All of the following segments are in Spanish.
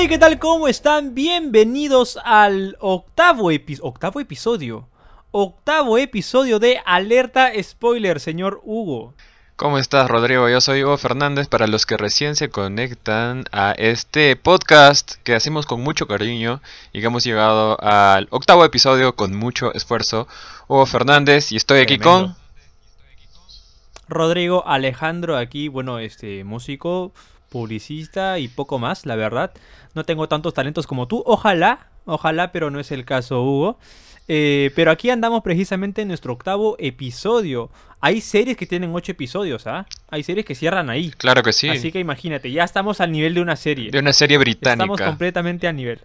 Hey, ¿qué tal? ¿Cómo están? Bienvenidos al octavo, epi- octavo episodio. Octavo episodio de Alerta Spoiler, señor Hugo. ¿Cómo estás, Rodrigo? Yo soy Hugo Fernández. Para los que recién se conectan a este podcast que hacemos con mucho cariño y que hemos llegado al octavo episodio con mucho esfuerzo, Hugo Fernández, y estoy aquí Tremendo. con. Rodrigo Alejandro aquí, bueno, este músico, publicista y poco más, la verdad. No tengo tantos talentos como tú, ojalá, ojalá, pero no es el caso, Hugo. Eh, pero aquí andamos precisamente en nuestro octavo episodio. Hay series que tienen ocho episodios, ¿ah? Hay series que cierran ahí. Claro que sí, Así que imagínate, ya estamos al nivel de una serie. de una serie Estamos británica. completamente a nivel.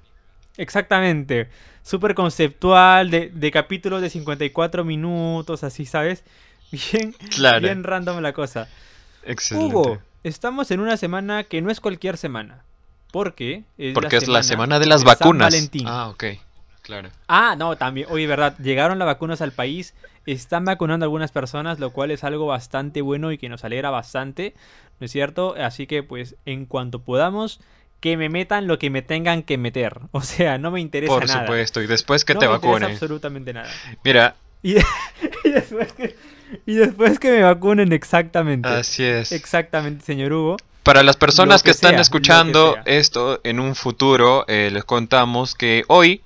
Exactamente. Súper conceptual, de, de capítulos de 54 minutos, así, ¿sabes? Bien, Claro, bien random la cosa. excelente. Hugo, estamos en una semana que no es cualquier semana. Porque es Porque es la semana de de las San vacunas. Valentín. Ah, ok, claro. Ah, no, también, oye, verdad, llegaron las vacunas al país, están vacunando a algunas personas, lo cual es algo bastante bueno y que nos alegra bastante, ¿no es cierto? Así que, pues, en cuanto podamos, que me metan lo que me tengan que meter. O sea, no me interesa Por nada. supuesto, y después que no te me interesa vacunen. absolutamente nada. Mira, Y, y después que, y después que me vacunen, exactamente. así es. Exactamente, señor Hugo. Para las personas que, que están sea, escuchando que esto en un futuro, eh, les contamos que hoy,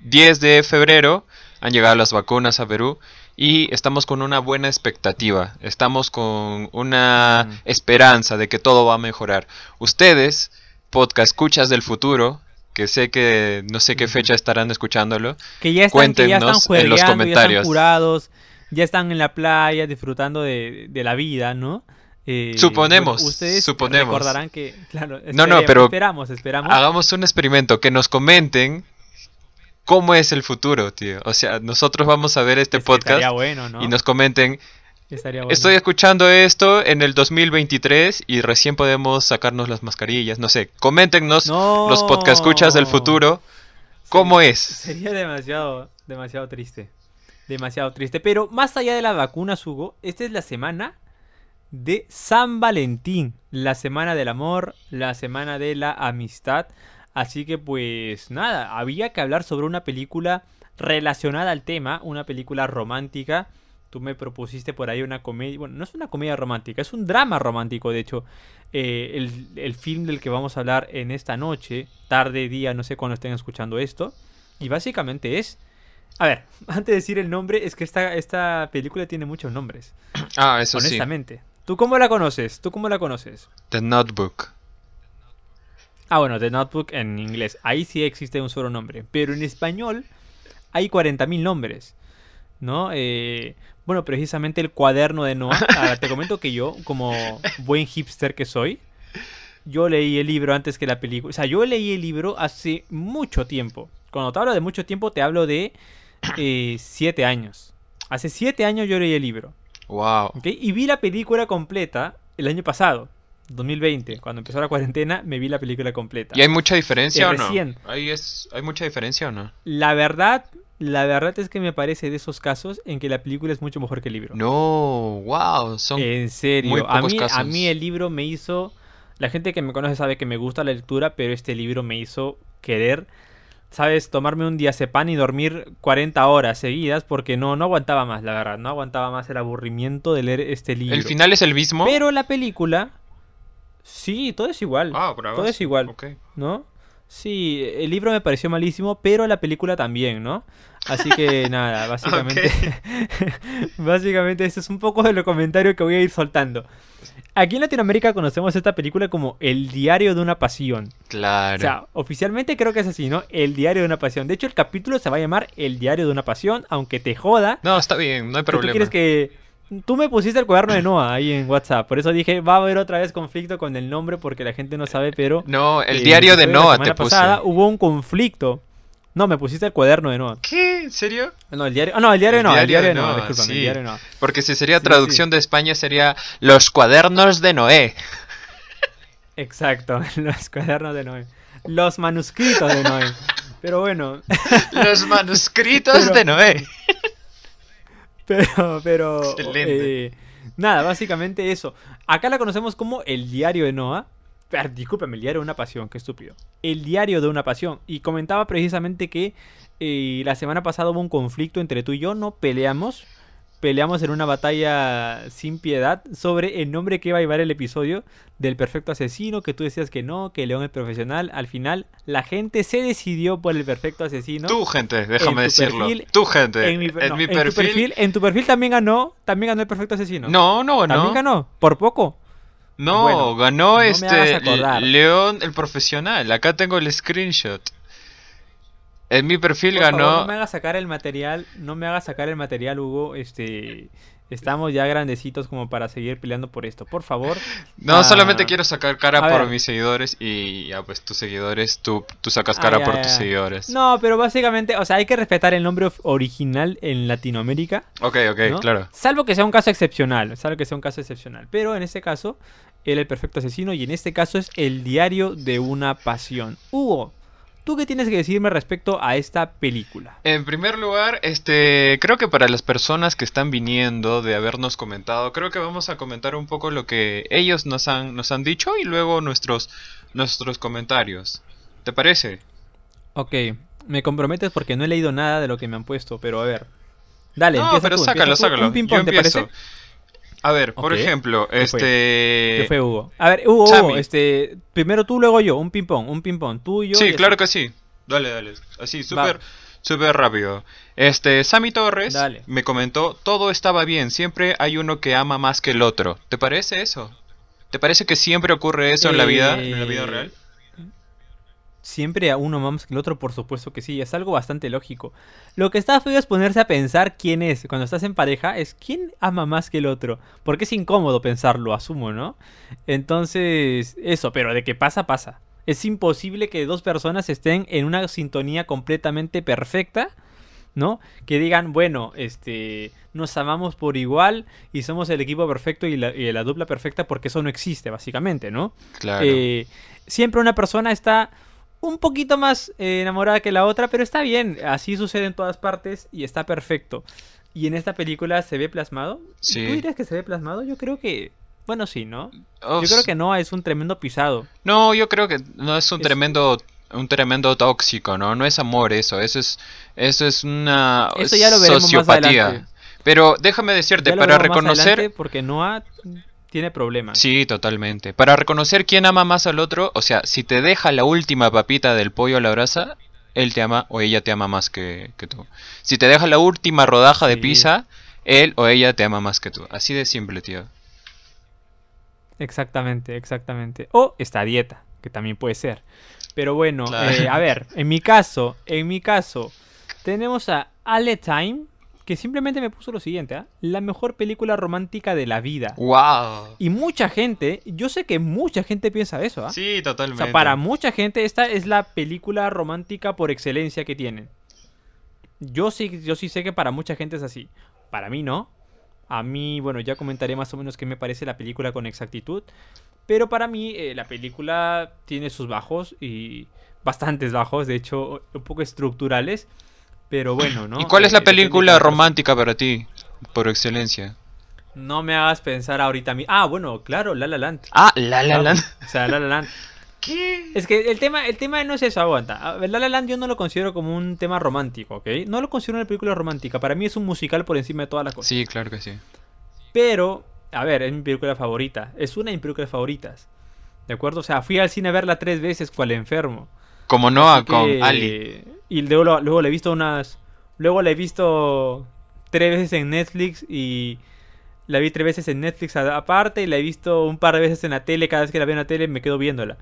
10 de febrero, han llegado las vacunas a Perú y estamos con una buena expectativa. Estamos con una Mm. esperanza de que todo va a mejorar. Ustedes, podcast escuchas del futuro, que sé que no sé qué fecha estarán escuchándolo, Que ya están, que ya están Cuéntenos en los ya están comentarios. curados, ya están en la playa disfrutando de, de la vida, ¿no? Eh, Suponemos, ustedes suponemos. recordarán que, claro, No, no, pero esperamos, esperamos. hagamos un experimento, que nos comenten cómo es el futuro, tío. O sea, nosotros vamos a ver este Es podcast bueno, ¿no? y nos comenten, Estaría bueno. estoy escuchando esto en el 2023 y recién podemos sacarnos las mascarillas, no sé, coméntenos No. los podcast escuchas del futuro, ¿cómo Sería- es? Sería demasiado, demasiado triste. Demasiado triste. Pero más allá de las vacunas, Hugo, esta es la semana de San Valentín. La semana del amor, la semana de la amistad. Así que pues nada, había que hablar sobre una película relacionada al tema, una película romántica. Tú me propusiste por ahí una comedia, bueno, no es una comedia romántica, es un drama romántico, de hecho. Eh, el, el film del que vamos a hablar en esta noche, tarde, día, no sé cuándo estén escuchando esto. Y básicamente es... A ver, antes de decir el nombre, es que esta, esta película tiene muchos nombres, Ah, eso sí, honestamente. ¿Tú cómo la conoces? ¿Tú cómo la conoces? The Notebook. Ah, bueno, The Notebook en inglés. Ahí sí existe un solo nombre. Pero en español hay 40.000 nombres. ¿No? Eh, bueno, precisamente el cuaderno de Noah. Ahora, te comento que yo, como buen hipster que soy, yo leí el libro antes que la película. O sea, yo leí el libro hace mucho tiempo. Cuando te hablo de mucho tiempo, te hablo de 7 años. Hace 7 años yo leí el libro. Wow. ¿ok? Y vi la película completa el año pasado, 2020. Cuando empezó la cuarentena, me vi la película completa. ¿Y hay mucha diferencia Eh, o no? recién. ¿Hay, es, ¿Hay mucha diferencia o no? La verdad, la verdad es que me parece de esos casos en que la película es mucho mejor que el libro. No, wow, son... en muy serio, a pocos mí, a mí el libro me hizo... La gente que me conoce sabe que me gusta la lectura, pero este libro me hizo querer, ¿sabes? Tomarme un diazepam y dormir 40 horas seguidas porque no, no aguantaba más, la verdad. No aguantaba más el aburrimiento de leer este libro. ¿El final es el mismo? Pero la película... Sí, todo es igual. Ah, bravo. todo es igual. ¿no? Sí, el libro me pareció malísimo, pero la película también, ¿no? Así que nada, básicamente. básicamente, eso es un poco de lo comentario que voy a ir soltando. Aquí en Latinoamérica conocemos esta película como El diario de una pasión. Claro. O sea, oficialmente creo que es así, ¿no? El diario de una pasión. De hecho, el capítulo se va a llamar El diario de una pasión, aunque te joda. no, está bien, no hay que Tú problema. quieres que. Tú me pusiste el cuaderno de Noah ahí en WhatsApp. Por eso dije, va a haber otra vez conflicto con el nombre porque la gente no sabe, pero. No, el eh, diario de Noah semana te puse. pasada hubo un conflicto. No, me pusiste el cuaderno de Noah. ¿Qué? ¿En serio? No, el diario. ah, no, el diario Noah. El diario discúlpame, sí. el diario Noah. Porque si sería traducción de España sería Los cuadernos de Noé. Exacto, los cuadernos de Noé. Los manuscritos de Noé. Pero bueno, Los manuscritos Pero- de Noé. pero, pero. Excelente. eh, nada, básicamente eso. Acá la conocemos como el diario de Noah. Discúlpame, el diario de una pasión, qué estúpido. El diario de una pasión. Y comentaba precisamente que eh, la semana pasada hubo un conflicto entre tú y yo, no peleamos. Peleamos en una batalla sin piedad sobre el nombre que iba a llevar el episodio del perfecto asesino, que tú decías que no, que León es profesional. Al final, la gente se decidió por el perfecto asesino. Tú, gente, déjame tu decirlo. perfil- Tú, gente. en mi, en no, mi en tu perfil. perfil, en tu perfil también ganó, también ganó el perfecto asesino. No, no ganó. También ganó, por poco. No, Bueno, ganó no este. León el profesional. Acá tengo el screenshot. En mi perfil Por ganó. favor, no me hagas sacar el material, no me hagas sacar el material, Hugo. Este, estamos ya grandecitos como para seguir peleando por esto. Por favor. No, Ah, solamente quiero sacar cara por ver. mis seguidores y ya pues tus seguidores, tú, tú sacas Ah, cara por ya, tus ya. seguidores. No, pero básicamente, o sea, hay que respetar el nombre original en Latinoamérica. Ok, ok, ¿no? claro. Salvo que sea un caso excepcional, salvo que sea un caso excepcional. Pero en este caso, era el perfecto asesino y en este caso es el diario de una pasión. Hugo, ¿tú qué tienes que decirme respecto a esta película? En primer lugar, este, creo que para las personas que están viniendo de habernos comentado, creo que vamos a comentar un poco lo que ellos nos han, nos han dicho y luego nuestros, nuestros comentarios. ¿Te parece? Ok, me comprometes porque no he leído nada de lo que me han puesto, pero a ver. Dale, no, empieza pero tú, sácalo, empieza tú. sácalo. Un ping-pong, Yo ¿te empiezo. parece? A ver, por ejemplo, ¿Qué fue? este... ¿Qué fue Hugo? A ver, Hugo, este, primero tú, luego yo, un ping-pong, un ping-pong, tú y yo. Sí, y claro así. que sí. Dale, dale. Así, súper, súper rápido. Este, Sammy Torres Dale. me comentó, todo estaba bien, siempre hay uno que ama más que el otro. ¿Te parece eso? ¿Te parece que siempre ocurre eso en la vida, en la vida Eh, real? Siempre a uno más que el otro, por supuesto que sí, es algo bastante lógico. Lo que está feo es ponerse a pensar quién es. Cuando estás en pareja, es quién ama más que el otro. Porque es incómodo pensarlo, asumo, ¿no? Entonces, eso, pero de que pasa, pasa. Es imposible que dos personas estén en una sintonía completamente perfecta, ¿no? Que digan, bueno, este, nos amamos por igual y somos el equipo perfecto y la, y la dupla perfecta porque eso no existe, básicamente, ¿no? Claro. Eh, siempre una persona está un poquito más eh, enamorada que la otra, pero está bien, así sucede en todas partes y está perfecto. Y en esta película se ve plasmado. Sí. ¿Tú dirías que se ve plasmado? Yo creo que... Bueno, sí, ¿no? Oh, Yo creo que no, es un tremendo pisado. No, yo creo que no es un Es- tremendo un tremendo tóxico, ¿no? No es amor eso, eso es eso es una Eso ya lo veremos más sociopatía. adelante. Pero déjame decirte, Ya lo para más reconocer adelante porque Noah tiene problemas. Sí, totalmente. Para reconocer quién ama más al otro, o sea, si te deja la última papita del pollo a la brasa, él te ama o ella te ama más que, que tú. Si te deja la última rodaja de Sí. pizza, él o ella te ama más que tú. Así de simple, tío. Exactamente, exactamente. O esta dieta, que también puede ser. Pero bueno, Claro. eh, a ver, en mi caso, en mi caso, tenemos a Ale Time, que simplemente me puso lo siguiente, ¿ah? la mejor película romántica de la vida. ¡Wow! Y mucha gente, yo sé que mucha gente piensa eso, ¿ah? Sí, O totalmente. sea, para mucha gente esta es la película romántica por excelencia que tienen. Yo sí, yo sí sé que para mucha gente es así. Para mí no. A mí, bueno, ya comentaré más o menos qué me parece la película con exactitud. Pero para mí eh, la película tiene sus bajos y bastantes bajos, de hecho un poco estructurales. Pero bueno, ¿no? ¿Y cuál es Eh, la de película romántica para ti? Por excelencia. No me hagas pensar ahorita a mí. Ah, bueno, claro, La La Land. Ah, La La. Land. O sea, La La Land. ¿Qué? Es que el tema, el tema no es eso, aguanta. La La Land yo no lo considero como un tema romántico, ¿ok? No lo considero una película romántica. Para mí es un musical por encima de todas las cosas. Sí, claro que sí. Pero, a ver, es mi película favorita. Es una de mis películas favoritas. ¿De acuerdo? O sea, fui al cine a verla tres veces cual enfermo. Como Noah Así con que- Ali. Y luego, luego la he visto unas... Luego la he visto tres veces en Netflix y... La vi tres veces en Netflix aparte y la he visto un par de veces en la tele. Cada vez que la veo en la tele me quedo viéndola.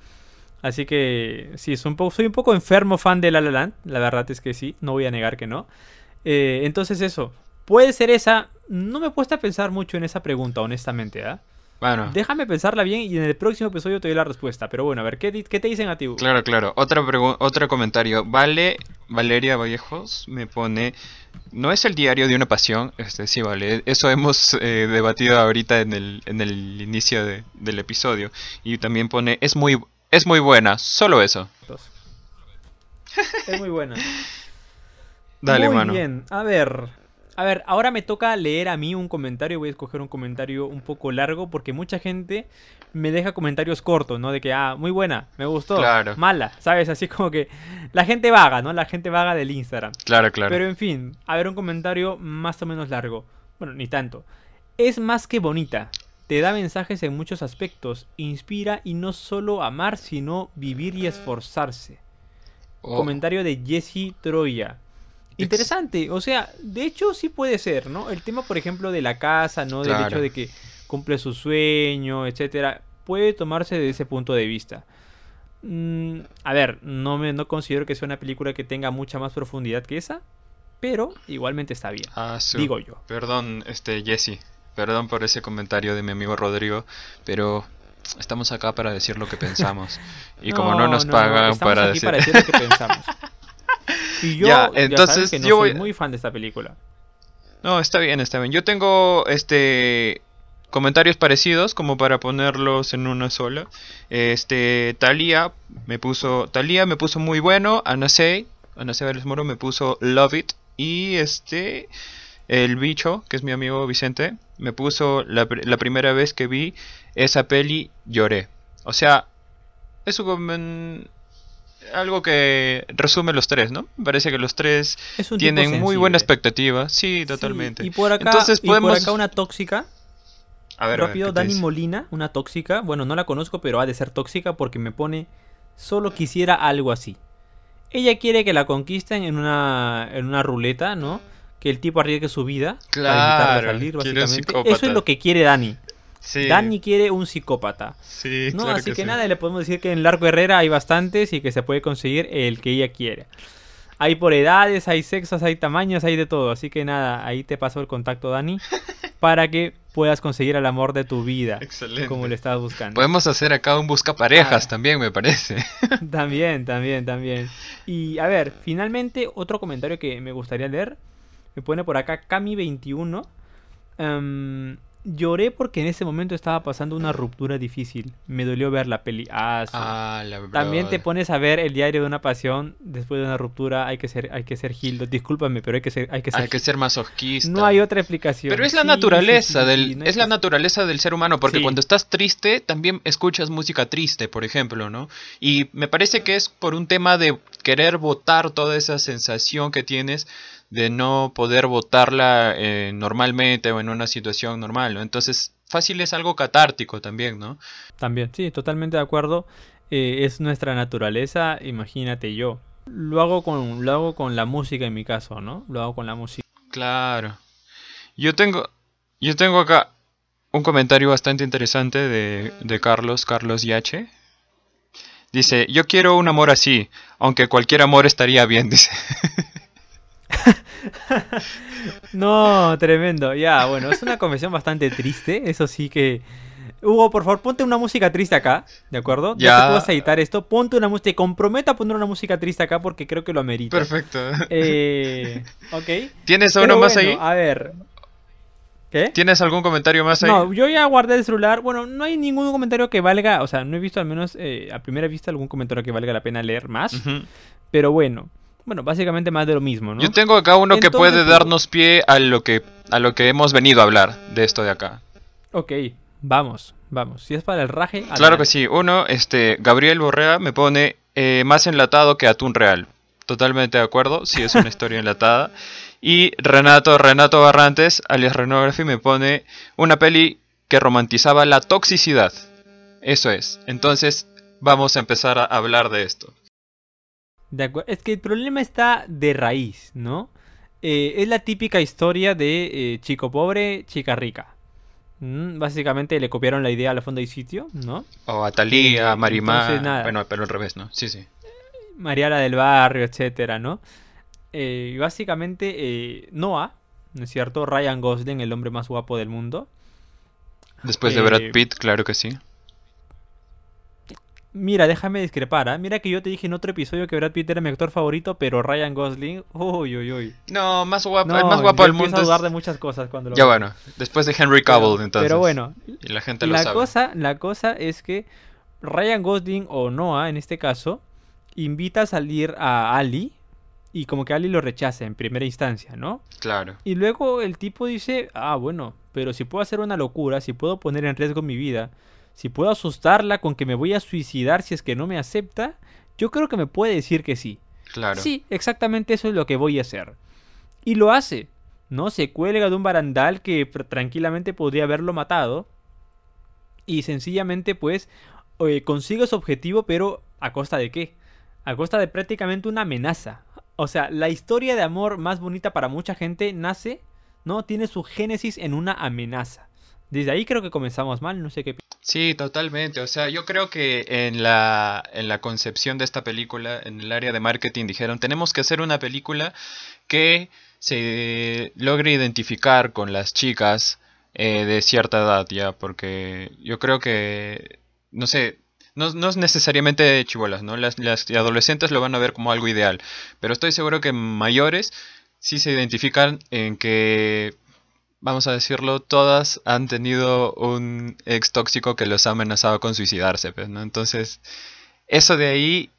Así que sí, soy un poco, soy un poco enfermo fan de La La Land. La verdad es que sí, no voy a negar que no. Eh, entonces eso, puede ser esa... No me he puesto a pensar mucho en esa pregunta, honestamente, ¿ah? Bueno. Déjame pensarla bien y en el próximo episodio te doy la respuesta. Pero bueno, a ver, ¿qué, te dicen a ti? Hugo? Claro, claro. Otra otro comentario. Vale, Valeria Vallejos me pone. No es el diario de una pasión. Este sí, vale. Eso hemos eh, debatido ahorita en el, en el inicio de- del episodio. Y también pone. Es muy, es muy buena. Solo eso. Es muy buena. Dale, muy mano. bien, a ver. A ver, ahora me toca leer a mí un comentario. Voy a escoger un comentario un poco largo porque mucha gente me deja comentarios cortos, ¿no? De que, ah, muy buena, me gustó, Claro. mala, ¿sabes? Así como que la gente vaga, ¿no? La gente vaga del Instagram. Claro, claro. Pero en fin, a ver un comentario más o menos largo. Bueno, ni tanto. Es más que bonita. Te da mensajes en muchos aspectos. Inspira y no solo amar, sino vivir y esforzarse. Oh, Comentario de Jesse Troya. Interesante, o sea, de hecho sí puede ser, ¿no? El tema, por ejemplo, de la casa, ¿no? Del Claro. hecho de que cumple su sueño, etcétera, puede tomarse de ese punto de vista. Mm, a ver, no me no considero que sea una película que tenga mucha más profundidad que esa, pero igualmente está bien, ah, su- digo yo. Perdón, este, Jesse. Perdón por ese comentario de mi amigo Rodrigo, pero estamos acá para decir lo que pensamos. Y como no, nos pagan para aquí decir... para decir lo que pensamos. Y yo, Ya, ya, entonces sabes que no yo soy voy- muy fan de esta película. No, está bien, está bien. Yo tengo este comentarios parecidos como para ponerlos en una sola. Este Talía me puso Talía me puso muy bueno, Anasei, Anasei Vélez Moro me puso Love It y este el bicho, que es mi amigo Vicente, me puso la, la primera vez que vi esa peli lloré. O sea, es un algo que resume los tres, ¿no? Me parece que los tres tienen muy buena expectativa. Sí, Sí, totalmente. y por acá, Entonces y por podemos- acá una tóxica. A ver, a ver, Rápido, ¿qué te Dani? Molina, una tóxica. Bueno, no la conozco, pero ha de ser tóxica porque me pone. Solo quisiera algo así. Ella quiere que la conquisten en una, en una ruleta, ¿no? Que el tipo arriesgue su vida para invitarla a Claro, salir, básicamente. Eso es lo que quiere Dani. Sí, Dani quiere un psicópata. sí, No, claro así que, sí. nada, le podemos decir que en Largo Herrera hay bastantes y que se puede conseguir el que ella quiere. Hay por edades, hay sexos, hay tamaños, hay de todo. Así que nada, ahí te paso el contacto, Dani, para que puedas conseguir el amor de tu vida, Excelente. como le estabas buscando. Podemos hacer acá un buscaparejas Ah. también, me parece. También, también, también. Y a ver, finalmente, otro comentario que me gustaría leer. Me pone por acá Cami21. Em, lloré porque en ese momento estaba pasando una ruptura difícil. Me dolió ver la peli. Ah, sí. Ah, la También te pones a ver el diario de una pasión después de una ruptura. Hay que ser, hay que ser Gildo. Discúlpame, pero hay que ser, hay que ser. Hay que ser masoquista. No hay otra explicación. Pero es la Sí, naturaleza sí, del no es la naturaleza del ser humano porque cuando estás triste también escuchas música triste, por ejemplo, ¿no? Y me parece que es por un tema de querer votar toda esa sensación que tienes de no poder votarla eh, normalmente o en una situación normal, ¿no? Entonces, fácil es algo catártico también, ¿no? También, sí, totalmente de acuerdo. Eh, es nuestra naturaleza, imagínate yo. Lo hago con, lo hago con la música en mi caso, ¿no? Lo hago con la música. Claro. Yo tengo, yo tengo acá un comentario bastante interesante de, de Carlos, Carlos Yache. Dice, yo quiero un amor así, aunque cualquier amor estaría bien, dice. No, tremendo. Ya, bueno, es una confesión bastante triste. Eso sí que. Hugo, por favor, ponte una música triste acá, ¿de acuerdo? Ya, tú vas a editar esto, ponte una música. Te comprometo a poner una música triste acá porque creo que lo amerita. Perfecto. Eh, ok. ¿Tienes uno más ahí? A ver. ¿Qué? ¿Tienes algún comentario más ahí? No, yo ya guardé el celular. Bueno, no hay ningún comentario que valga. O sea, no he visto al menos eh, a primera vista algún comentario que valga la pena leer más. Pero bueno. Bueno, básicamente más de lo mismo, ¿no? Yo tengo acá uno que puede darnos pie a lo que a lo que hemos venido a hablar de esto de acá. Ok, vamos, vamos. Si es para el raje. Claro adelante. que sí. Uno, este, Gabriel Borrea me pone eh, más enlatado que atún real. Totalmente de acuerdo, sí es una historia enlatada. Y Renato, Renato Barrantes, alias Renography, me pone una peli que romantizaba la toxicidad. Eso es. Entonces, vamos a empezar a hablar de esto. De Es que el problema está de raíz, ¿no? Eh, es la típica historia de eh, chico pobre, chica rica. Mm, básicamente le copiaron la idea al fondo y sitio, ¿no? O a Talía, a Marimar. entonces. Bueno, pero al revés, ¿no? Sí, sí. Mariala del barrio, etcétera, ¿no? Eh, y básicamente eh, Noah, ¿no es cierto? Ryan Gosling, el hombre más guapo del mundo. Después de Brad Pitt, claro que sí. Mira, déjame discrepar, ¿ah? Mira que yo te dije en otro episodio que Brad Pitt era mi actor favorito, pero Ryan Gosling, uy, uy, uy. No, más guapo, No, el más guapo del mundo. a dudar de muchas cosas cuando lo Ya bueno, después de Henry Cavill, entonces. Pero bueno, Y la gente lo la sabe. cosa, la cosa es que Ryan Gosling o Noah, en este caso, invita a salir a Ali, Y como que Ali lo rechaza en primera instancia, ¿no? Claro. Y luego el tipo dice, ah, bueno, pero si puedo hacer una locura, si puedo poner en riesgo mi vida, si puedo asustarla con que me voy a suicidar si es que no me acepta, yo creo que me puede decir que sí. Claro. Sí, exactamente eso es lo que voy a hacer. Y lo hace, ¿no? Se cuelga de un barandal que tranquilamente podría haberlo matado. Y sencillamente, pues, eh, consigue su objetivo, pero ¿a costa de qué? A costa de prácticamente una amenaza. O sea, la historia de amor más bonita para mucha gente nace, ¿no? Tiene su génesis en una amenaza. Desde ahí creo que comenzamos mal, no sé qué. Sí, totalmente. O sea, yo creo que en la, en la concepción de esta película, en el área de marketing, dijeron, tenemos que hacer una película que se logre identificar con las chicas eh, de cierta edad, ya, porque yo creo que, no sé, no, no es necesariamente chivolas, ¿no? Las, las adolescentes lo van a ver como algo ideal, pero estoy seguro que mayores sí se identifican en que vamos a decirlo, todas han tenido un ex tóxico que los ha amenazado con suicidarse, pues, ¿no? Entonces, eso de ahí,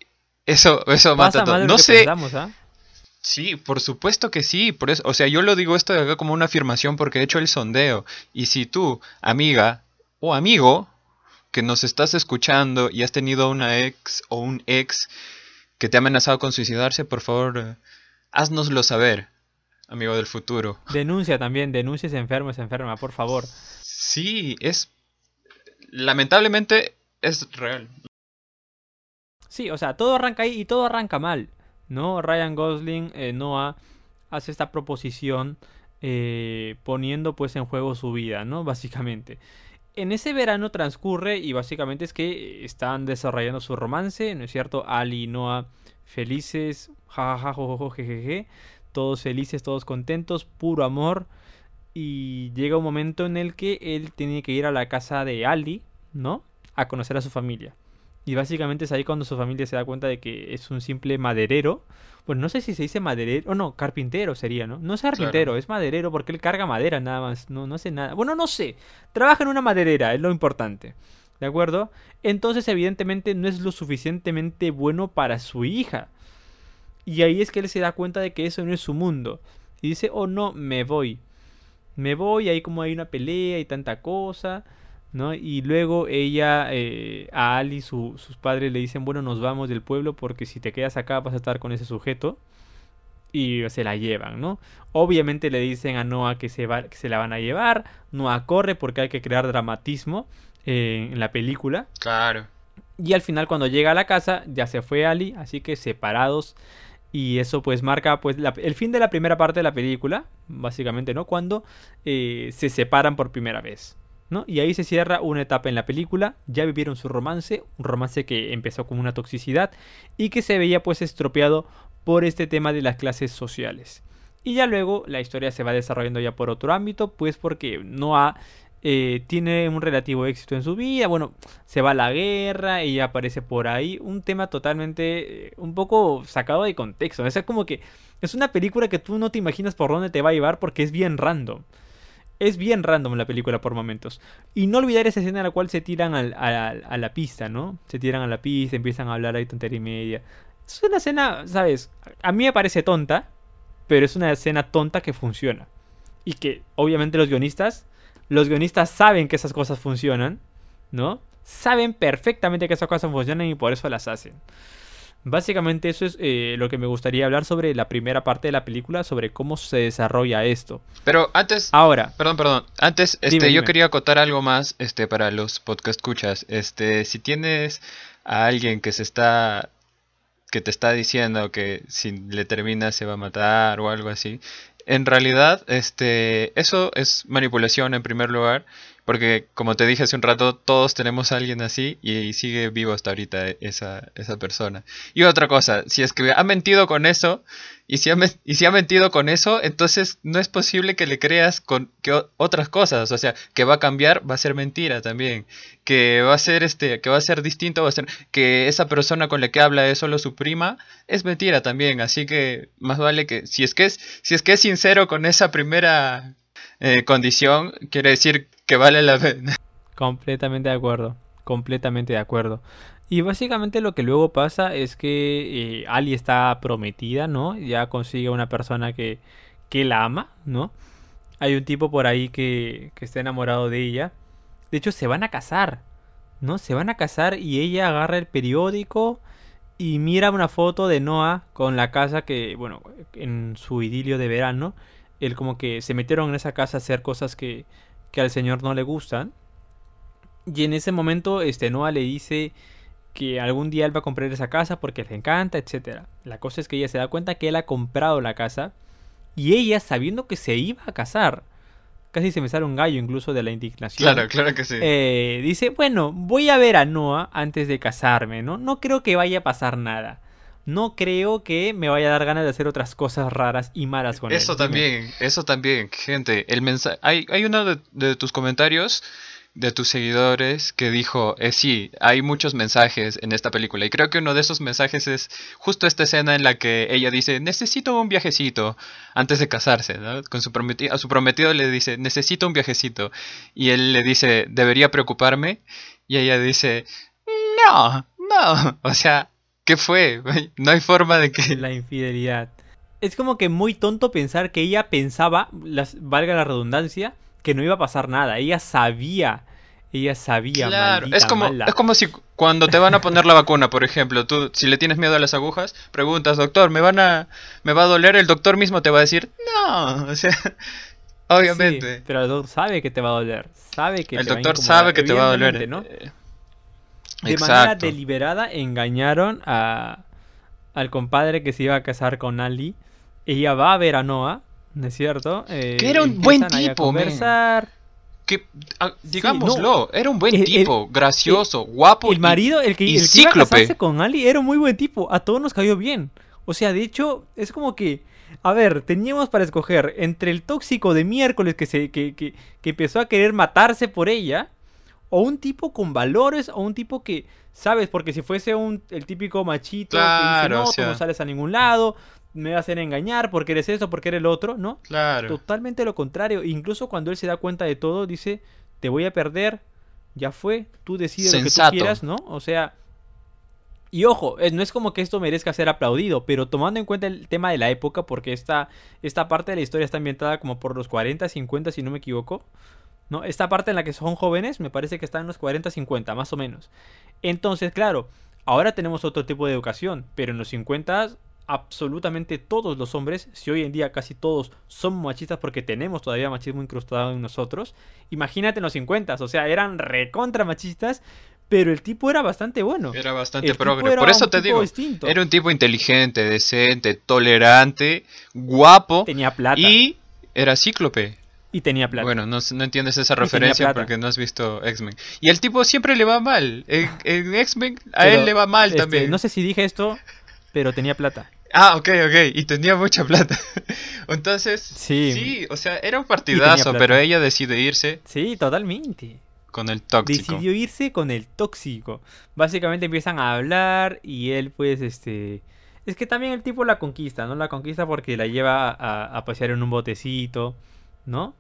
eso, eso mata todo. No sé. ¿ah? Sí, por supuesto que sí, por eso, o sea, yo lo digo esto de acá como una afirmación porque he hecho el sondeo. Y si tú, amiga o amigo, que nos estás escuchando y has tenido una ex o un ex que te ha amenazado con suicidarse, por favor, eh, haznoslo saber amigo del futuro. Denuncia también, denuncia si enfermo, es enferma, por favor. Sí, es... Lamentablemente es real. Sí, o sea, todo arranca ahí y todo arranca mal, ¿no? Ryan Gosling, eh, Noah, hace esta proposición eh, poniendo pues en juego su vida, ¿no? Básicamente. En ese verano transcurre y básicamente es que están desarrollando su romance, ¿no es cierto? Ali y Noah felices, jajaja, jejeje todos felices, todos contentos, puro amor. Y llega un momento en el que él tiene que ir a la casa de Ali, ¿no? A conocer a su familia. Y básicamente es ahí cuando su familia se da cuenta de que es un simple maderero. Bueno, no sé si se dice maderero, o no, carpintero sería, ¿no? No es carpintero, es maderero porque él carga madera nada más, no, no sé nada. Bueno, no sé, trabaja en una maderera, es lo importante. ¿De acuerdo? Entonces, evidentemente, no es lo suficientemente bueno para su hija. Y ahí es que él se da cuenta de que eso no es su mundo. Y dice, oh no, me voy. Me voy, ahí como hay una pelea y tanta cosa. ¿no? Y luego ella, eh, a Ali, sus padres le dicen, bueno, nos vamos del pueblo porque si te quedas acá vas a estar con ese sujeto. Y se la llevan, ¿no? Obviamente le dicen a Noah que se, va, que se la van a llevar. Noah corre porque hay que crear dramatismo eh, en la película. Claro. Y al final cuando llega a la casa ya se fue Ali, así que separados y eso pues marca pues el fin de la primera parte de la película, básicamente, ¿no? Cuando eh, se separan por primera vez. ¿no? Y ahí se cierra una etapa en la película, ya vivieron su romance, un romance que empezó con una toxicidad y que se veía pues estropeado por este tema de las clases sociales. Y ya luego la historia se va desarrollando ya por otro ámbito, pues porque no ha eh, tiene un relativo éxito en su vida, bueno, se va a la guerra, ella aparece por ahí, un tema totalmente, eh, un poco sacado de contexto, o sea, como que es una película que tú no te imaginas por dónde te va a llevar porque es bien random. Es bien random la película por momentos. Y no olvidar esa escena en la cual se tiran a la pista, ¿no? Se tiran a la pista, empiezan a hablar ahí tontería y media. Es una escena, ¿sabes? A mí me parece tonta, pero es una escena tonta que funciona. Y que obviamente los guionistas los guionistas saben que esas cosas funcionan, ¿no? Saben perfectamente que esas cosas funcionan y por eso las hacen. Básicamente eso es eh, lo que me gustaría hablar sobre la primera parte de la película, sobre cómo se desarrolla esto. Pero antes... Ahora. Perdón, perdón. Antes, este, yo quería acotar algo más este, para los podcast escuchas. Este, si tienes a alguien que se está que te está diciendo que si le termina se va a matar o algo así, en realidad, este, eso es manipulación en primer lugar, porque como te dije hace un rato, todos tenemos a alguien así y sigue vivo hasta ahorita esa, esa persona. Y otra cosa, si es que ha mentido con eso, y si, ha, y si ha mentido con eso, entonces no es posible que le creas con que otras cosas, o sea, que va a cambiar, va a ser mentira también, que va a ser este, que va a ser distinto, va a ser que esa persona con la que habla es solo su prima, es mentira también, así que más vale que si es que es si es que es sincero con esa primera eh, condición, quiere decir que vale la pena. Completamente de acuerdo. Completamente de acuerdo. Y básicamente lo que luego pasa es que eh, Ali está prometida, ¿no? Ya consigue una persona que, que la ama, ¿no? Hay un tipo por ahí que, que está enamorado de ella. De hecho, se van a casar, ¿no? Se van a casar y ella agarra el periódico y mira una foto de Noah con la casa que, bueno, en su idilio de verano, él como que se metieron en esa casa a hacer cosas que, que al señor no le gustan. Y en ese momento, este Noah le dice que algún día él va a comprar esa casa porque le encanta, etcétera. La cosa es que ella se da cuenta que él ha comprado la casa y ella, sabiendo que se iba a casar, casi se me sale un gallo incluso de la indignación. Claro, claro que sí. Eh, dice, bueno, voy a ver a Noah antes de casarme, ¿no? No creo que vaya a pasar nada. No creo que me vaya a dar ganas de hacer otras cosas raras y malas con él. Eso Dime. también, eso también, gente. El mensaje, hay, hay uno de, de tus comentarios de tus seguidores que dijo, eh, sí, hay muchos mensajes en esta película y creo que uno de esos mensajes es justo esta escena en la que ella dice, necesito un viajecito antes de casarse, ¿no? Con su prometido, a su prometido le dice, necesito un viajecito y él le dice, debería preocuparme y ella dice, no, no, o sea, ¿qué fue? No hay forma de que... La infidelidad. Es como que muy tonto pensar que ella pensaba, las, valga la redundancia, que no iba a pasar nada. Ella sabía, ella sabía. Claro, maldita es como, mala. es como si cuando te van a poner la vacuna, por ejemplo, tú si le tienes miedo a las agujas, preguntas, doctor, ¿me van a, me va a doler? El doctor mismo te va a decir, no, o sea, obviamente. Sí, pero el doctor sabe que te va a doler. Sabe que el te va a doctor sabe que te va a doler. ¿no? eh, De manera deliberada engañaron a, al compadre que se iba a casar con Ali. Ella va a ver a Noah, ¿no es cierto? Eh, Que era un buen a tipo, conversar. Que, ah, digámoslo, era un buen El- el- tipo, gracioso, guapo. El marido, el que, y el que iba a casarse con Ali, era un muy buen tipo. A todos nos cayó bien. O sea, de hecho, es como que. A ver, teníamos para escoger entre el tóxico de miércoles que, se, que, que, que empezó a querer matarse por ella, o un tipo con valores, o un tipo que, ¿sabes? Porque si fuese un, el típico machito que Claro, dice, no, o tú no sales a ningún lado, me vas a hacer engañar porque eres esto, porque eres el otro, ¿no? Claro. Totalmente lo contrario. Incluso cuando él se da cuenta de todo, dice, te voy a perder, ya fue, tú decides lo que tú quieras, ¿no? O sea... Y ojo, eh, no es como que esto merezca ser aplaudido, pero tomando en cuenta el tema de la época, porque esta, esta parte de la historia está ambientada como por los 40, 50, si no me equivoco. ¿no? Esta parte en la que son jóvenes, me parece que está en los 40, 50, más o menos. Entonces, claro, ahora tenemos otro tipo de educación, pero en los 50 absolutamente todos los hombres, si hoy en día casi todos son machistas porque tenemos todavía machismo incrustado en nosotros, imagínate en los 50, o sea, eran recontra machistas, pero el tipo era bastante bueno. Era bastante El tipo progre. era Por eso te digo, distinto. era un tipo inteligente, decente, tolerante, guapo Tenía plata y, y era cíclope. tenía plata. Bueno, no, no entiendes esa referencia porque no has visto X-Men. Y el tipo siempre le va mal. En, en X-Men a Pero, él le va mal este, también. No sé si dije esto, pero tenía plata. Ah, ok, ok. Y tenía mucha plata. Entonces, Sí. sí, o sea, era un partidazo, pero ella decide irse Sí, totalmente. con el tóxico. Decidió irse con el tóxico. Básicamente empiezan a hablar y él pues este... Es que también el tipo la conquista, ¿no? La conquista porque la lleva a, a pasear en un botecito, ¿no?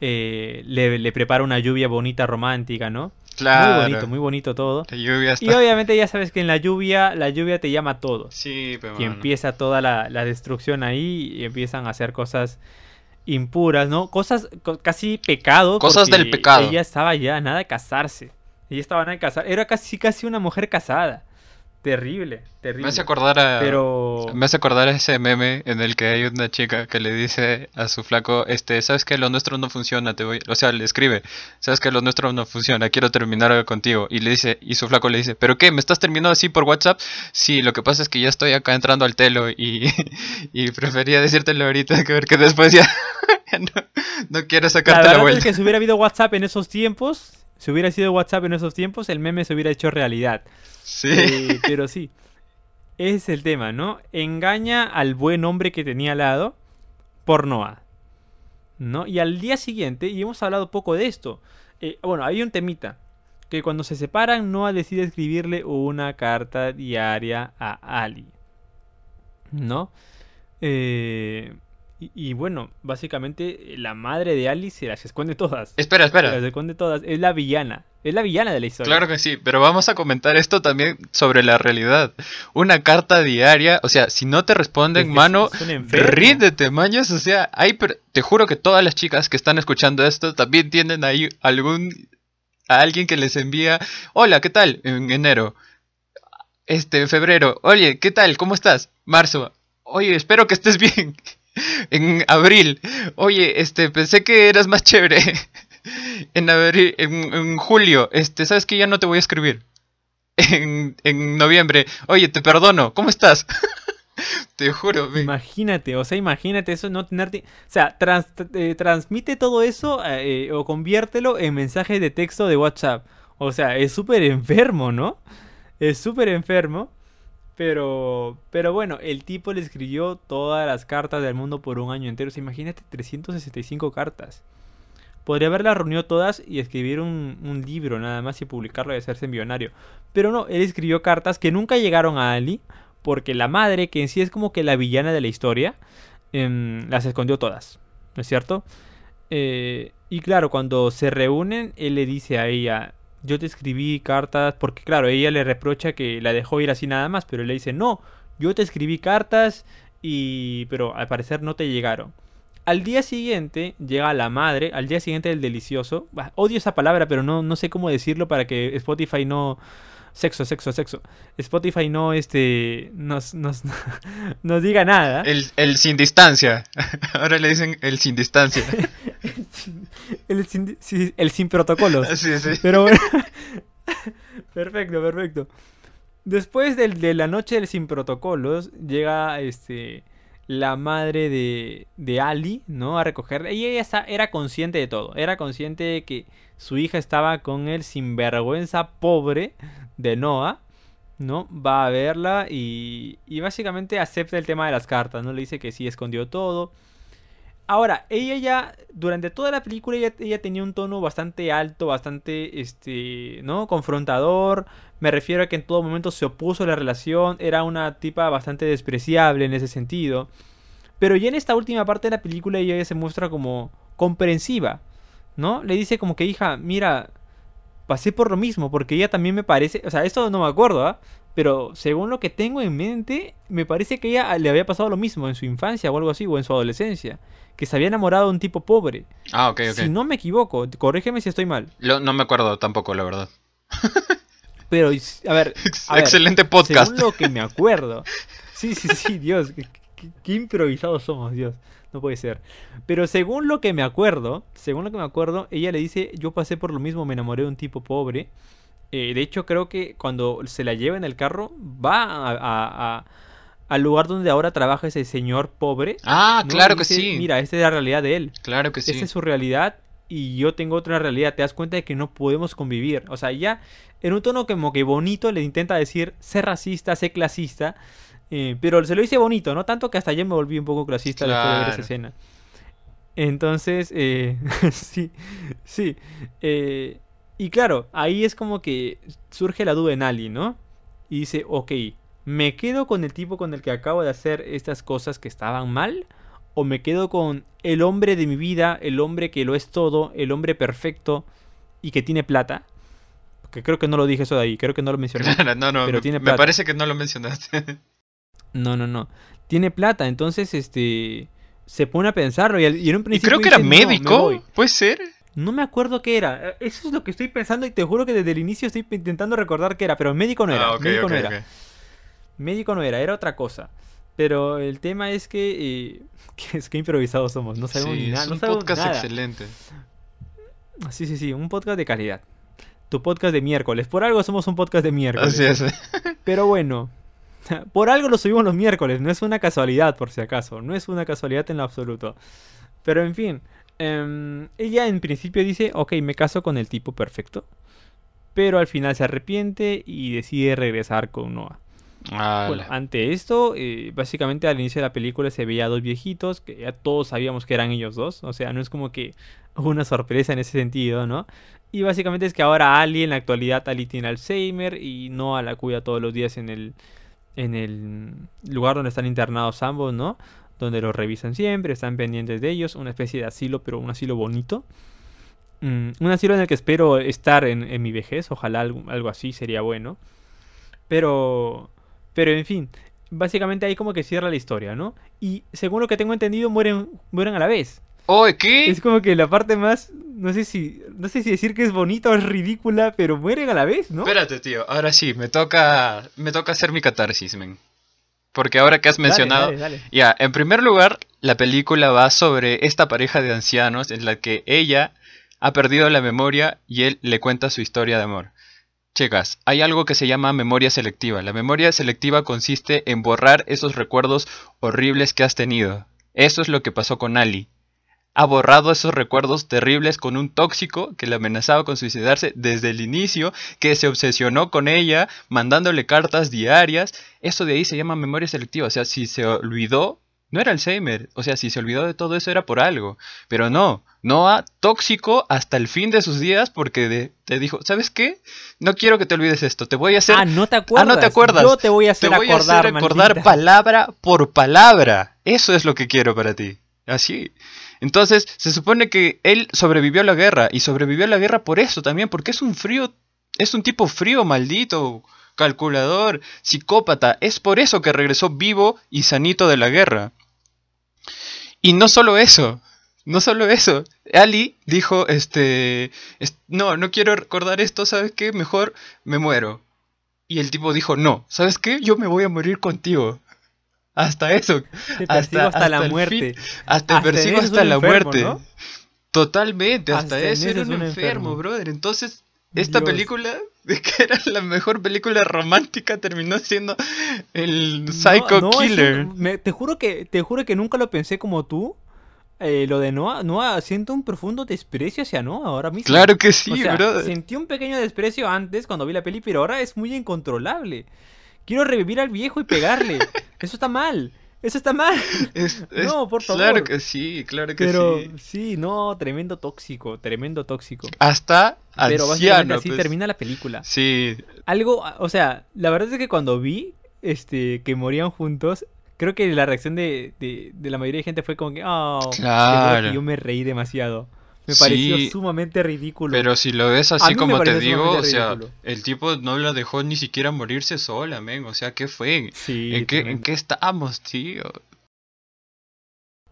Eh, le, le prepara una lluvia bonita, romántica, ¿no? Claro. Muy bonito, muy bonito todo. La lluvia está... Y obviamente ya sabes que en la lluvia, la lluvia te llama todo. Sí, pero que empieza toda la, la destrucción ahí y empiezan a hacer cosas impuras, ¿no? Cosas co- casi pecado. Cosas del pecado. Ella estaba ya nada de casarse. Ella estaba nada de casar. Era casi casi una mujer casada. Terrible, terrible. Me hace acordar a... Pero Me hace acordar a ese meme en el que hay una chica que le dice a su flaco, este, sabes que lo nuestro no funciona, te voy, o sea, le escribe, sabes que lo nuestro no funciona, quiero terminar contigo, y le dice, y su flaco le dice, pero qué, me estás terminando así por WhatsApp, sí, lo que pasa es que ya estoy acá entrando al telo y, y prefería decírtelo ahorita que ver que después ya, no, no quiero la sacarte la, verdad vuelta. es que si hubiera habido WhatsApp en esos tiempos, si hubiera sido WhatsApp en esos tiempos, el meme se hubiera hecho realidad. Sí, Eh, pero sí. Ese es el tema, ¿no? Engaña al buen hombre que tenía al lado por Noah. ¿No? Y al día siguiente, y hemos hablado poco de esto. eh, bueno, hay un temita. Que cuando se separan, Noah decide escribirle una carta diaria a Ali. ¿No? Eh, Y, y bueno, básicamente la madre de Ali se las esconde todas. Espera, Se las espera. esconde todas. Es la villana. Es la villana de la historia. Claro que sí, pero vamos a comentar esto también sobre la realidad. Una carta diaria, o sea, si no te responden, Es mano, ríndete, maños. O sea, hay, te juro que todas las chicas que están escuchando esto también tienen ahí algún, a alguien que les envía, hola, ¿qué tal? En enero. Este, febrero, oye, ¿qué tal? ¿Cómo estás? Marzo, oye, espero que estés bien. En abril, oye, este, pensé que eras más chévere. En abril, en, julio, este, sabes que ya no te voy a escribir. En, en noviembre, oye, te perdono, ¿cómo estás? te juro, me- Imagínate, o sea, imagínate eso, no tenerte... O sea, trans- eh, transmite todo eso eh, o conviértelo en mensajes de texto de WhatsApp. O sea, es súper enfermo, ¿no? Es súper enfermo. Pero, pero bueno, el tipo le escribió todas las cartas del mundo por un año entero. O sea, imagínate 365 cartas. Podría haberlas reunido todas y escribir un, libro nada más y publicarlo y hacerse millonario. Pero no, él escribió cartas que nunca llegaron a Ali. Porque la madre, que en sí es como que la villana de la historia, em, las escondió todas. ¿No es cierto? Eh, y claro, cuando se reúnen, él le dice a ella, yo te escribí cartas, porque claro, ella le reprocha que la dejó ir así nada más, pero él le dice, no, yo te escribí cartas y... pero al parecer no te llegaron. Al día siguiente llega la madre, al día siguiente del delicioso. Bah, odio esa palabra, pero no, no sé cómo decirlo para que Spotify no... Sexo, sexo, sexo. Spotify no, este, nos, nos, nos diga nada. El, el sin distancia. Ahora le dicen el sin distancia. El sin, sí, el sin protocolos. sí, sí. Pero bueno. perfecto, perfecto. Después del- de la noche del sin protocolos, llega este la madre de, de Ali, ¿no? A recogerla. Y ella está- era consciente de todo. Era consciente de que su hija estaba con el sinvergüenza pobre de Noah. ¿No? Va a verla y, y básicamente acepta el tema de las cartas, ¿no? Le dice que sí escondió todo. Ahora, ella ya, durante toda la película, ella, tenía un tono bastante alto, bastante, este, ¿no? Confrontador. Me refiero a que en todo momento se opuso a la relación. Era una tipa bastante despreciable en ese sentido. Pero ya en esta última parte de la película ella ya se muestra como comprensiva, ¿no? Le dice como que, hija, mira, pasé por lo mismo, porque ella también me parece, o sea, esto no me acuerdo, ¿ah? Pero según lo que tengo en mente, me parece que ella le había pasado lo mismo en su infancia o algo así, o en su adolescencia. Que se había enamorado de un tipo pobre. Ah, ok, ok. Si no me equivoco, corrígeme si estoy mal. Lo- no me acuerdo tampoco, la verdad. Pero, a ver, a ver, Excelente podcast. según lo que me acuerdo. Sí, sí, sí, Dios, qué, qué- qué improvisados somos, Dios. No puede ser. Pero según lo que me acuerdo, según lo que me acuerdo, ella le dice, yo pasé por lo mismo, me enamoré de un tipo pobre. Eh, de hecho, creo que cuando se la lleva en el carro, va a- a- a- al lugar donde ahora trabaja ese señor pobre. Ah, ¿no? claro que sí. Mira, esta es la realidad de él. Claro que sí. Esta es su realidad y yo tengo otra realidad. Te das cuenta de que no podemos convivir. O sea, ya en un tono como que bonito le intenta decir, sé racista, sé clasista. eh, pero se lo dice bonito, ¿no? Tanto que hasta yo me volví un poco clasista después de ver esa Claro. escena. Entonces, eh, sí, sí. eh, y claro, ahí es como que surge la duda en Ali, ¿no? Y dice, ok, ¿me quedo con el tipo con el que acabo de hacer estas cosas que estaban mal? ¿O me quedo con el hombre de mi vida, el hombre que lo es todo, el hombre perfecto y que tiene plata? Porque creo que no lo dije eso de ahí, creo que no lo mencioné. Claro, no, no, Pero me, tiene me plata. parece que no lo mencionaste. No, no, no. Tiene plata, entonces este se pone a pensarlo y, y en un y principio creo que era "No, me médico, voy". ¿puede ser? No me acuerdo qué era. Eso es lo que estoy pensando y te juro que desde el inicio estoy intentando recordar qué era, pero médico no era. Ah, médico no era. Médico no era, era otra cosa. Pero el tema es que, eh, que es que improvisados somos, no sabemos Sí, ni nada, es un podcast nada. excelente. Sí, sí, sí, un podcast de calidad. Tu podcast de miércoles. Por algo somos un podcast de miércoles. Así es. Pero bueno, por algo lo subimos los miércoles, no es una casualidad por si acaso, no es una casualidad en lo absoluto. Pero en fin, em, ella en principio dice, ok, me caso con el tipo perfecto, pero al final se arrepiente y decide regresar con Noah. Bueno, ante esto, eh, básicamente al inicio de la película se veía a dos viejitos, que ya todos sabíamos que eran ellos dos, o sea, no es como que una sorpresa en ese sentido, ¿no? Y básicamente es que ahora Ali, en la actualidad, Ali tiene Alzheimer y Noah la cuida todos los días en el, en el lugar donde están internados ambos, ¿no? donde los revisan siempre, están pendientes de ellos, una especie de asilo, pero un asilo bonito. Mm, un asilo en el que espero estar en, en mi vejez, ojalá algo así sería bueno. Pero, pero en fin, básicamente ahí como que cierra la historia, ¿no? Y según lo que tengo entendido, mueren, mueren a la vez. Oh, ¿qué? Es como que la parte más, no sé si, no sé si decir que es bonita o es ridícula, pero mueren a la vez, ¿no? Espérate, tío. Ahora sí, me toca, me toca hacer mi catarsis, men. Porque ahora que has mencionado, ya, en primer lugar, la película va sobre esta pareja de ancianos en la que ella ha perdido la memoria y él le cuenta su historia de amor. Chicas, hay algo que se llama memoria selectiva. La memoria selectiva consiste en borrar esos recuerdos horribles que has tenido. Eso es lo que pasó con Ali. Ha borrado esos recuerdos terribles con un tóxico que le amenazaba con suicidarse desde el inicio, que se obsesionó con ella, mandándole cartas diarias. Eso de ahí se llama memoria selectiva. O sea, si se olvidó, no era Alzheimer. O sea, si se olvidó de todo eso era por algo. Pero no, Noah tóxico hasta el fin de sus días porque de- te dijo, ¿sabes qué? No quiero que te olvides esto. Te voy a hacer Ah, no te Ah, acuerdas. no te acuerdas. Yo te voy a hacer te voy acordar, a hacer acordar palabra por palabra. Eso es lo que quiero para ti. Así. Entonces, se supone que él sobrevivió a la guerra. Y sobrevivió a la guerra por eso también. Porque es un frío. Es un tipo frío, maldito. Calculador. Psicópata. Es por eso que regresó vivo y sanito de la guerra. Y no solo eso. No solo eso. Ali dijo, este, es- no, no quiero recordar esto, ¿sabes qué? Mejor me muero. Y el tipo dijo, no, ¿sabes qué? Yo me voy a morir contigo. Hasta eso. Te persigo hasta, la el fin, muerte. hasta, Hasta persigo hasta la enfermo, muerte. ¿no? Totalmente, hasta, Hasta eso era un un enfermo, enfermo. brother. Entonces, esta Dios. película, que era la mejor película romántica, terminó siendo el Psycho no, es un- Killer. me- te juro que te juro que nunca lo pensé como tú. Eh, lo de Noah, Noah siento un profundo desprecio hacia Noah ahora mismo. Claro que sí, o sea, brother. sentí un pequeño desprecio antes cuando vi la peli, pero ahora es muy incontrolable. Quiero revivir al viejo y pegarle. Eso está mal. Eso está mal. Es- es- No, por favor. Claro que sí, claro que Pero sí. sí, no, tremendo tóxico, tremendo tóxico. Hasta Pero básicamente anciano. así pues. termina la película. Sí, Algo, o sea, la verdad es que cuando vi este que morían juntos, creo que la reacción de, de, de la mayoría de gente fue como que, oh, Claro. que yo me reí demasiado. Me Sí, pareció sumamente ridículo. pero si lo ves así como te digo, o sumamente sea, ridículo. el tipo no la dejó ni siquiera morirse sola, men. O sea, ¿qué fue? sí, ¿En qué, ¿En tremendo. qué estamos, tío?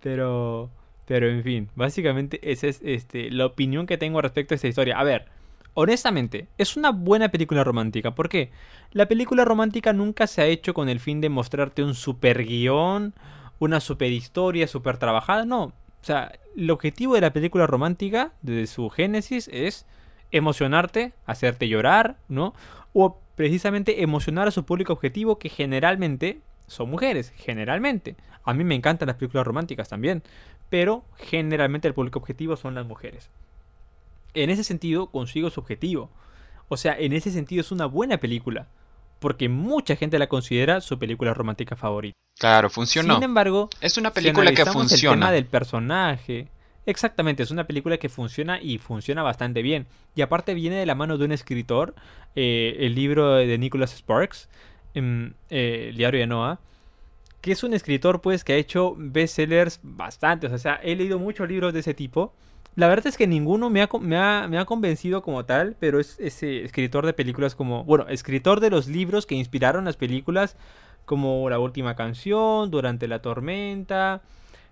Pero, pero en fin, básicamente esa es este, la opinión que tengo respecto a esta historia. A ver, honestamente, es una buena película romántica. ¿Por qué? La película romántica nunca se ha hecho con el fin de mostrarte un super guion, una super historia, super trabajada. No, o sea, el objetivo de la película romántica, desde su génesis, es emocionarte, hacerte llorar, ¿no? O precisamente emocionar a su público objetivo, que generalmente son mujeres, generalmente. A mí me encantan las películas románticas también, pero generalmente el público objetivo son las mujeres. En ese sentido, consigo su objetivo. O sea, en ese sentido es una buena película, porque mucha gente la considera su película romántica favorita. Claro, funcionó. Sin embargo, Es una si película que analizamos el tema funciona. del personaje, exactamente, es una película que funciona y funciona bastante bien. Y aparte viene de la mano de un escritor, eh, el libro de Nicholas Sparks, em, eh, el diario de Noah, que es un escritor pues que ha hecho bestsellers bastantes, o sea, he leído muchos libros de ese tipo. La verdad es que ninguno me ha, me ha, me ha convencido como tal, pero es ese escritor de películas como, bueno, escritor de los libros que inspiraron las películas como La Última Canción, Durante la Tormenta,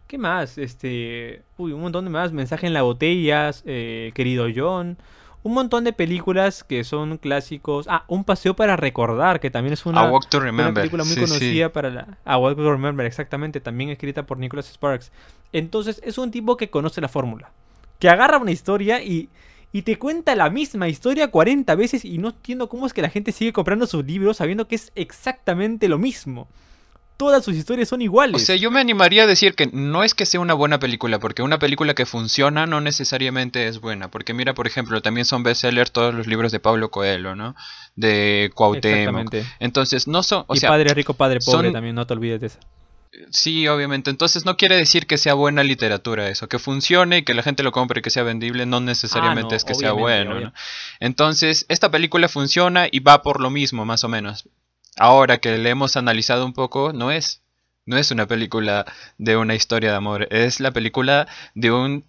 ¿qué más? Este, uy, un montón de más, Mensaje en la Botella, eh, Querido John, un montón de películas que son clásicos. Ah, Un Paseo para Recordar, que también es una, A Walk to una Remember. película muy sí, sí. conocida para la... A Walk to Remember, exactamente, también escrita por Nicholas Sparks. Entonces, es un tipo que conoce la fórmula. Que agarra una historia y, y te cuenta la misma historia 40 veces y no entiendo cómo es que la gente sigue comprando sus libros sabiendo que es exactamente lo mismo. Todas sus historias son O iguales. sea, yo me animaría a decir que no es que sea una buena película, porque una película que funciona no necesariamente es buena. Porque mira, por ejemplo, también son bestsellers todos los libros de Pablo Coelho, ¿no? De Cuauhtémoc. Exactamente. Entonces, no son, o y sea, Padre Rico, Padre Pobre son- también, no te olvides de eso. Sí, obviamente. Entonces, no quiere decir que sea buena literatura eso, que funcione y que la gente lo compre y que sea vendible, no necesariamente Ah, no, es que sea bueno. Entonces, esta película funciona y va por lo mismo, más o menos. Ahora que le hemos analizado un poco, no es. No es una película de una historia de amor, es la película de un,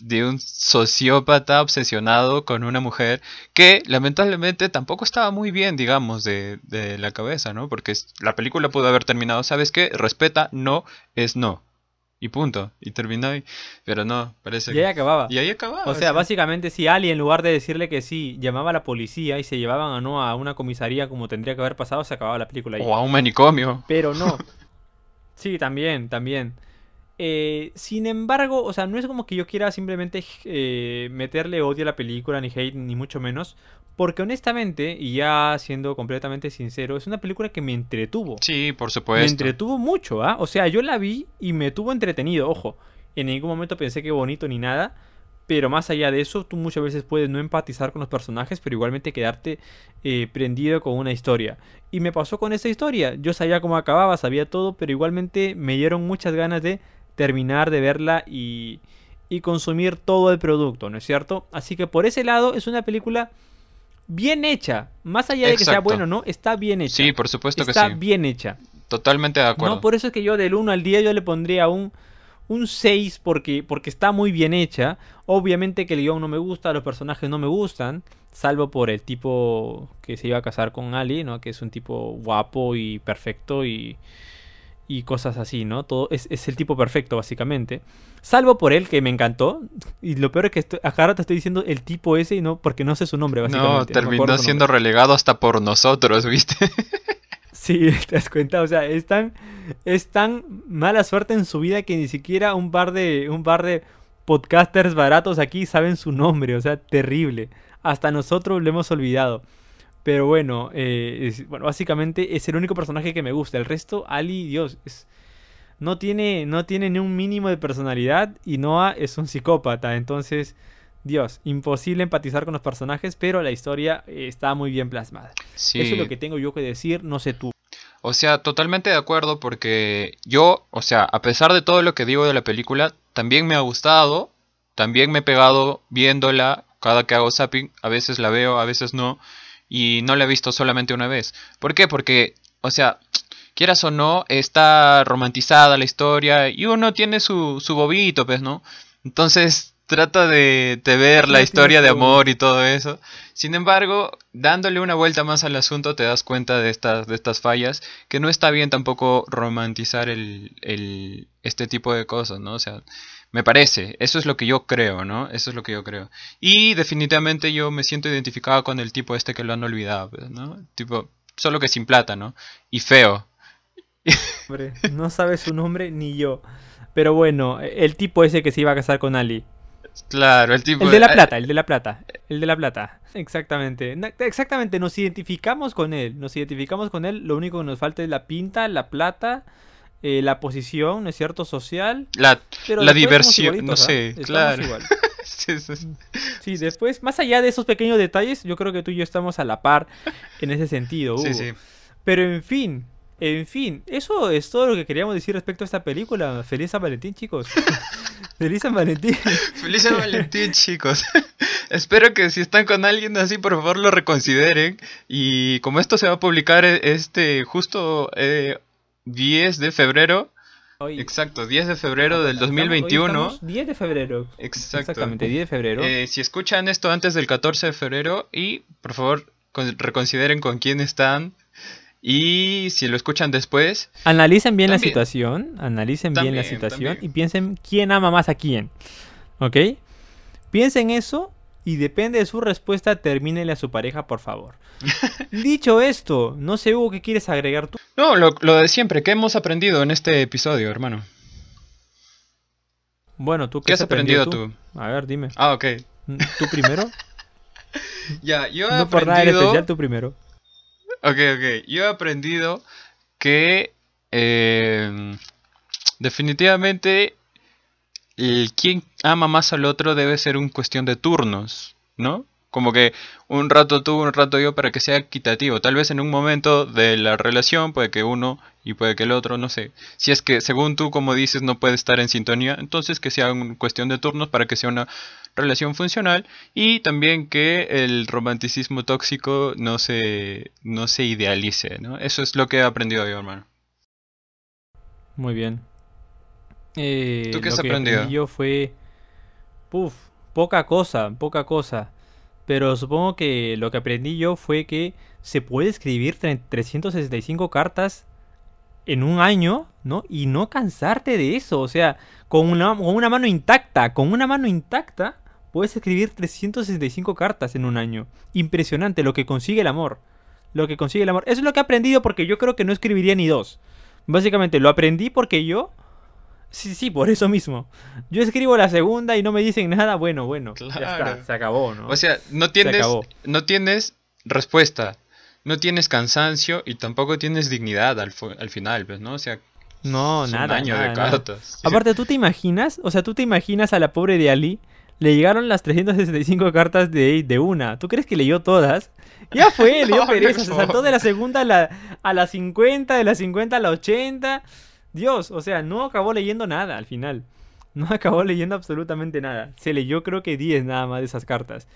de un sociópata obsesionado con una mujer que lamentablemente tampoco estaba muy bien, digamos, de, de la cabeza, ¿no? Porque la película pudo haber terminado, ¿sabes qué? Respeta, no es no. Y punto. Y terminó ahí. Pero no, parece Y ahí acababa. Y ahí acababa. O sea, básicamente si Ali en lugar de decirle que sí, llamaba a la policía y se llevaban a no a una comisaría como tendría que haber pasado, se acababa la película ahí. O a un manicomio. Pero no. Sí, también, también. Eh, sin embargo, o sea, no es como que yo quiera simplemente eh, meterle odio a la película, ni hate, ni mucho menos. Porque honestamente, y ya siendo completamente sincero, es una película que me entretuvo. Sí, por supuesto. Me entretuvo mucho, ¿ah? O sea, yo la vi y me tuvo entretenido, ojo. En ningún momento pensé que bonito ni nada. Pero más allá de eso, tú muchas veces puedes no empatizar con los personajes, pero igualmente quedarte eh, prendido con una historia. Y me pasó con esa historia. Yo sabía cómo acababa, sabía todo, pero igualmente me dieron muchas ganas de terminar de verla y, y consumir todo el producto, ¿no es cierto? Así que por ese lado es una película bien hecha. Más allá de que sea bueno, ¿no? Está bien hecha. Sí, por supuesto que sí. Está bien hecha. Totalmente de acuerdo. No, por eso es que yo del 1 al 10 yo le pondría un un 6 porque, porque está muy bien hecha. Obviamente que el guion no me gusta, los personajes no me gustan, salvo por el tipo que se iba a casar con Ali, ¿no? Que es un tipo guapo y perfecto y, y cosas así, ¿no? Todo es, es, el tipo perfecto, básicamente. Salvo por él, que me encantó. Y lo peor es que estoy, acá ahora te estoy diciendo el tipo ese y no, porque no sé su nombre, básicamente. No, terminó siendo relegado hasta por nosotros, ¿viste? Sí, te das cuenta, o sea, es tan, mala suerte en su vida que ni siquiera un par de, un par de podcasters baratos aquí saben su nombre, o sea, terrible. Hasta nosotros lo hemos olvidado. Pero bueno, eh, bueno, básicamente es el único personaje que me gusta. El resto, Ali, Dios, es, no, tiene, no tiene ni un mínimo de personalidad y Noah es un psicópata. Entonces, Dios, imposible empatizar con los personajes, pero la historia está muy bien plasmada. Sí. Eso es lo que tengo yo que decir, no sé tú. O sea, totalmente de acuerdo porque yo, o sea, a pesar de todo lo que digo de la película, también me ha gustado, también me he pegado viéndola cada que hago zapping, a veces la veo, a veces no, y no la he visto solamente una vez. ¿Por qué? Porque, o sea, quieras o no, está romantizada la historia y uno tiene su, su bobito, pues, ¿no? Entonces, trata de, de ver la historia de amor y todo eso. Sin embargo, dándole una vuelta más al asunto, te das cuenta de estas, de estas fallas, que no está bien tampoco romantizar el, el, este tipo de cosas, ¿no? O sea, me parece, eso es lo que yo creo, ¿no? Eso es lo que yo creo. Y definitivamente yo me siento identificado con el tipo este que lo han olvidado, ¿no? Tipo, solo que sin plata, ¿no? Y feo. Hombre, no sabe su nombre ni yo. Pero bueno, el tipo ese que se iba a casar con Ali. Claro, el tipo. El de la plata, el de la plata. El de la plata. Exactamente. Exactamente, nos identificamos con él. Nos identificamos con él. Lo único que nos falta es la pinta, la plata, eh, la posición, ¿no es cierto? Social. La, la diversión, no sé, ¿eh? claro. sí, sí. sí, después, más allá de esos pequeños detalles, yo creo que tú y yo estamos a la par en ese sentido. Hugo. Sí, sí. Pero en fin, en fin, eso es todo lo que queríamos decir respecto a esta película. Feliz San Valentín, chicos. Feliz San Valentín. Feliz San Valentín, chicos. Espero que si están con alguien así, por favor lo reconsideren. Y como esto se va a publicar este justo eh, 10 de febrero. Hoy, Exacto, 10 de febrero del estamos- 2021. hoy estamos 10 de febrero. Exacto. Exactamente, 10 de febrero. Eh, si escuchan esto antes del 14 de febrero y por favor con- reconsideren con quién están. Y si lo escuchan después, Analicen bien la situación, analicen bien la situación también. y piensen quién ama más a quién. ¿Ok? Piensen eso y depende de su respuesta, termínele a su pareja, por favor. Dicho esto, no sé, Hugo, ¿qué quieres agregar tú? no, lo, lo de siempre, ¿qué hemos aprendido en este episodio, hermano? Bueno, ¿tú ¿Qué has aprendido tú? A ver, dime. Ah, ok. ¿Tú primero? Ya, yo he no por nada especial, tú primero. Ok, ok. Yo he aprendido que eh, definitivamente el quien ama más al otro debe ser un cuestión de turnos, ¿no? Como que un rato tú, un rato yo para que sea equitativo. Tal vez en un momento de la relación puede que uno y puede que el otro, no sé. Si es que según tú, como dices, no puede estar en sintonía, entonces que sea una cuestión de turnos para que sea una relación funcional y también que el romanticismo tóxico no se, no se idealice, ¿no? Eso es lo que he aprendido yo, hermano. Muy bien. Eh, ¿Tú qué lo has que aprendido? aprendí yo fue. Puf, poca cosa, poca cosa. Pero supongo que lo que aprendí yo fue que se puede escribir tre- 365 cartas en un año, ¿no? Y no cansarte de eso. O sea, con una, con una mano intacta, con una mano intacta, puedes escribir 365 cartas en un año. Impresionante lo que consigue el amor. Lo que consigue el amor. Eso es lo que he aprendido porque yo creo que no escribiría ni dos. Básicamente lo aprendí porque yo... Sí, sí, por eso mismo. Yo escribo la segunda y no me dicen nada. Bueno, bueno. Ya Claro. está, se acabó, ¿no? O sea, no tienes, no tienes respuesta, no tienes cansancio y tampoco tienes dignidad al, al final, pues, ¿no? O sea, no, es nada. un año nada, de nada. cartas. Aparte, ¿tú te imaginas? O sea, ¿tú te imaginas a la pobre de Ali? Le llegaron las 365 cartas de, de una. ¿Tú crees que leyó todas? Ya fue, le dio No, pereza. no. Se saltó de la segunda a la, a la 50, de la 50 a la 80. Dios, o sea, no acabó leyendo nada al final. No acabó leyendo absolutamente nada. Se leyó creo que 10 nada más de esas cartas.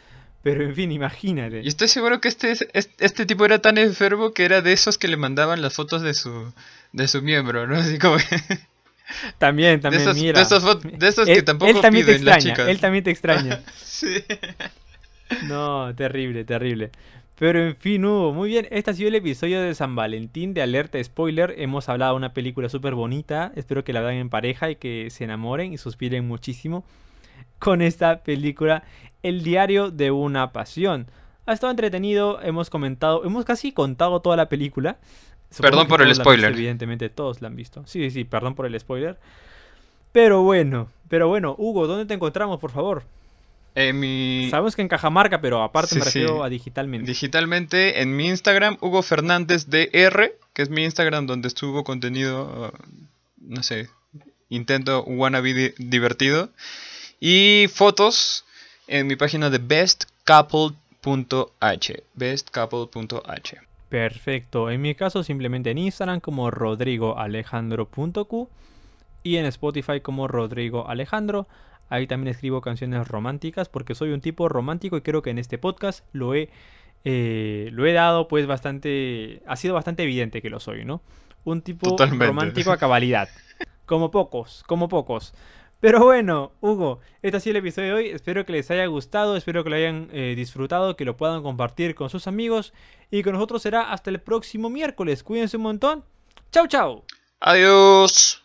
Pero en fin, imagínate. Y estoy seguro que este, es- es- este tipo era tan enfermo que era de esos que le mandaban las fotos de su, de su miembro, ¿no? Así como También, también, de esos, mira. de esos, fot- de esos que tampoco él también te piden las extraña, chicas. él también te extraña. Sí. No, terrible, terrible. Pero en fin, Hugo, muy bien. Este ha sido el episodio de San Valentín de Alerta Spoiler. Hemos hablado de una película súper bonita. Espero que la vean en pareja y que se enamoren y suspiren muchísimo con esta película, El diario de una pasión. Ha estado entretenido, hemos comentado, hemos casi contado toda la película. Supongo Perdón por el visto, spoiler. evidentemente todos la han visto. Sí, sí, sí, perdón por el spoiler. Pero bueno, pero bueno, Hugo, ¿dónde te encontramos, por favor? En mi... Sabemos que en Cajamarca, pero aparte Sí, me refiero sí. a digitalmente. Digitalmente en mi Instagram, Hugo Fernández DR, que es mi Instagram donde estuvo contenido, uh, no sé, intento wannabe di- divertido. Y fotos en mi página de bestcouple.h. Bestcouple.h. Perfecto. En mi caso, simplemente en Instagram como rodrigoalejandro.q y en Spotify como Rodrigo Alejandro. Ahí también escribo canciones románticas porque soy un tipo romántico y creo que en este podcast lo he, eh, lo he dado pues bastante... Ha sido bastante evidente que lo soy, ¿no? Un tipo Totalmente. romántico a cabalidad. Como pocos, como pocos. Pero bueno, Hugo, este ha sido el episodio de hoy. Espero que les haya gustado, espero que lo hayan eh, disfrutado, que lo puedan compartir con sus amigos. Y con nosotros será hasta el próximo miércoles. Cuídense un montón. Chau, chau. Adiós.